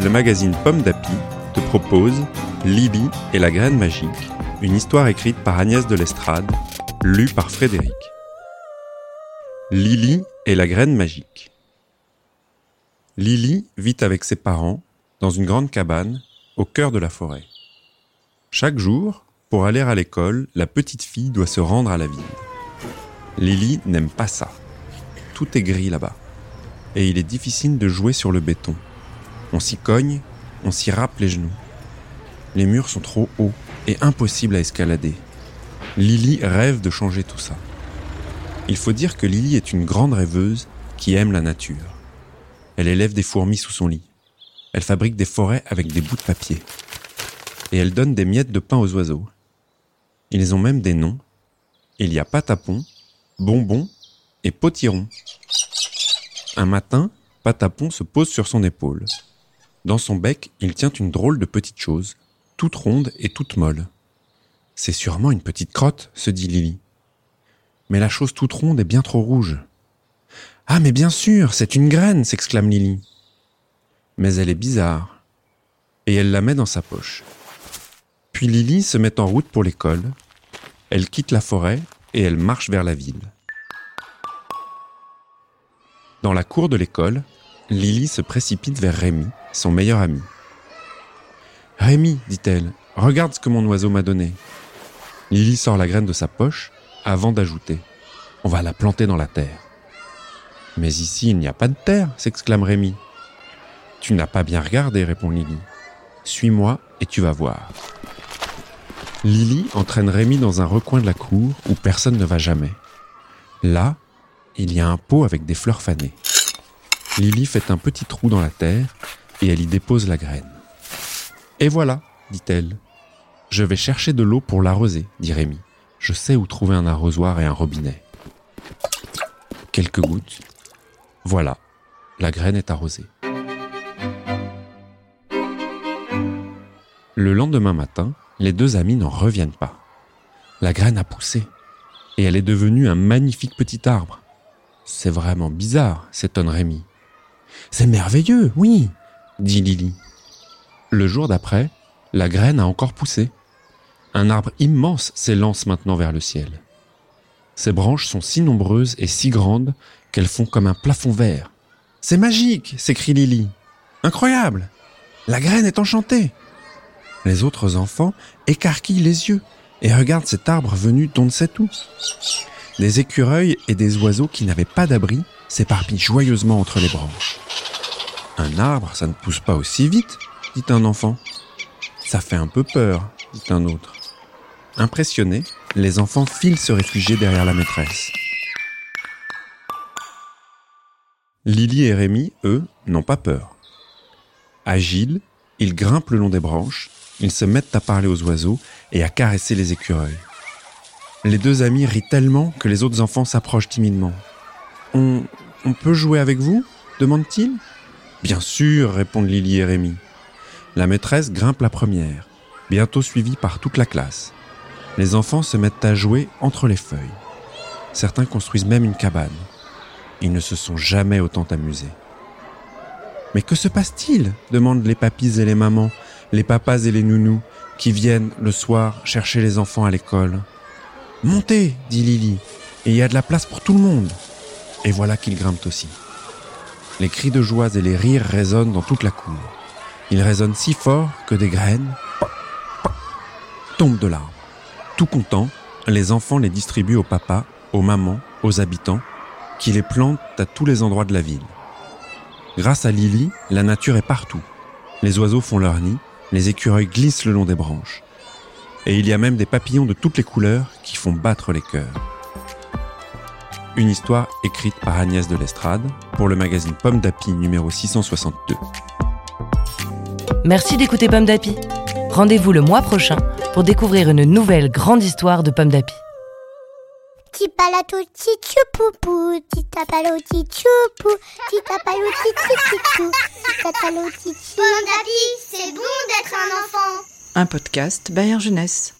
le magazine Pomme d'Api te propose Lily et la graine magique, une histoire écrite par Agnès de l'Estrade, lue par Frédéric. Lily et la graine magique. Lily vit avec ses parents dans une grande cabane au cœur de la forêt. Chaque jour, pour aller à l'école, la petite fille doit se rendre à la ville. Lily n'aime pas ça. Tout est gris là-bas et il est difficile de jouer sur le béton. On s'y cogne, on s'y râpe les genoux. Les murs sont trop hauts et impossibles à escalader. Lily rêve de changer tout ça. Il faut dire que Lily est une grande rêveuse qui aime la nature. Elle élève des fourmis sous son lit. Elle fabrique des forêts avec des bouts de papier. Et elle donne des miettes de pain aux oiseaux. Ils ont même des noms. Il y a patapon, bonbon et potiron. Un matin, Patapon se pose sur son épaule. Dans son bec, il tient une drôle de petite chose, toute ronde et toute molle. C'est sûrement une petite crotte, se dit Lily. Mais la chose toute ronde est bien trop rouge. Ah, mais bien sûr, c'est une graine, s'exclame Lily. Mais elle est bizarre. Et elle la met dans sa poche. Puis Lily se met en route pour l'école. Elle quitte la forêt et elle marche vers la ville. Dans la cour de l'école, Lily se précipite vers Rémi, son meilleur ami. Rémi, dit-elle, regarde ce que mon oiseau m'a donné. Lily sort la graine de sa poche avant d'ajouter On va la planter dans la terre. Mais ici, il n'y a pas de terre, s'exclame Rémi. Tu n'as pas bien regardé, répond Lily. Suis-moi et tu vas voir. Lily entraîne Rémi dans un recoin de la cour où personne ne va jamais. Là, il y a un pot avec des fleurs fanées. Lily fait un petit trou dans la terre et elle y dépose la graine. Et voilà, dit-elle. Je vais chercher de l'eau pour l'arroser, dit Rémi. Je sais où trouver un arrosoir et un robinet. Quelques gouttes. Voilà, la graine est arrosée. Le lendemain matin, les deux amis n'en reviennent pas. La graine a poussé et elle est devenue un magnifique petit arbre. C'est vraiment bizarre, s'étonne Rémi. C'est merveilleux, oui, dit Lily. Le jour d'après, la graine a encore poussé. Un arbre immense s'élance maintenant vers le ciel. Ses branches sont si nombreuses et si grandes qu'elles font comme un plafond vert. C'est magique, s'écrie Lily. Incroyable. La graine est enchantée. Les autres enfants écarquillent les yeux et regardent cet arbre venu d'on ne sait où. Des écureuils et des oiseaux qui n'avaient pas d'abri s'éparpillent joyeusement entre les branches. Un arbre, ça ne pousse pas aussi vite, dit un enfant. Ça fait un peu peur, dit un autre. Impressionnés, les enfants filent se réfugier derrière la maîtresse. Lily et Rémi, eux, n'ont pas peur. Agiles, ils grimpent le long des branches, ils se mettent à parler aux oiseaux et à caresser les écureuils. Les deux amis rient tellement que les autres enfants s'approchent timidement. On, peut jouer avec vous demande-t-il. Bien sûr, répondent Lily et Rémi. La maîtresse grimpe la première, bientôt suivie par toute la classe. Les enfants se mettent à jouer entre les feuilles. Certains construisent même une cabane. Ils ne se sont jamais autant amusés. Mais que se passe-t-il? demandent les papis et les mamans, les papas et les nounous, qui viennent le soir chercher les enfants à l'école. Montez, dit Lily, et il y a de la place pour tout le monde. Et voilà qu'ils grimpent aussi. Les cris de joie et les rires résonnent dans toute la cour. Ils résonnent si fort que des graines tombent de l'arbre. Tout contents, les enfants les distribuent aux papas, aux mamans, aux habitants, qui les plantent à tous les endroits de la ville. Grâce à Lily, la nature est partout. Les oiseaux font leur nid, les écureuils glissent le long des branches. Et il y a même des papillons de toutes les couleurs qui font battre les cœurs. Une histoire écrite par Agnès de l'Estrade pour le magazine Pomme d'Api numéro 662. Merci d'écouter Pomme d'Api. Rendez-vous le mois prochain pour découvrir une nouvelle grande histoire de Pomme d'Api. Pomme d'api, c'est bon d'être un enfant. Un podcast Bayern Jeunesse.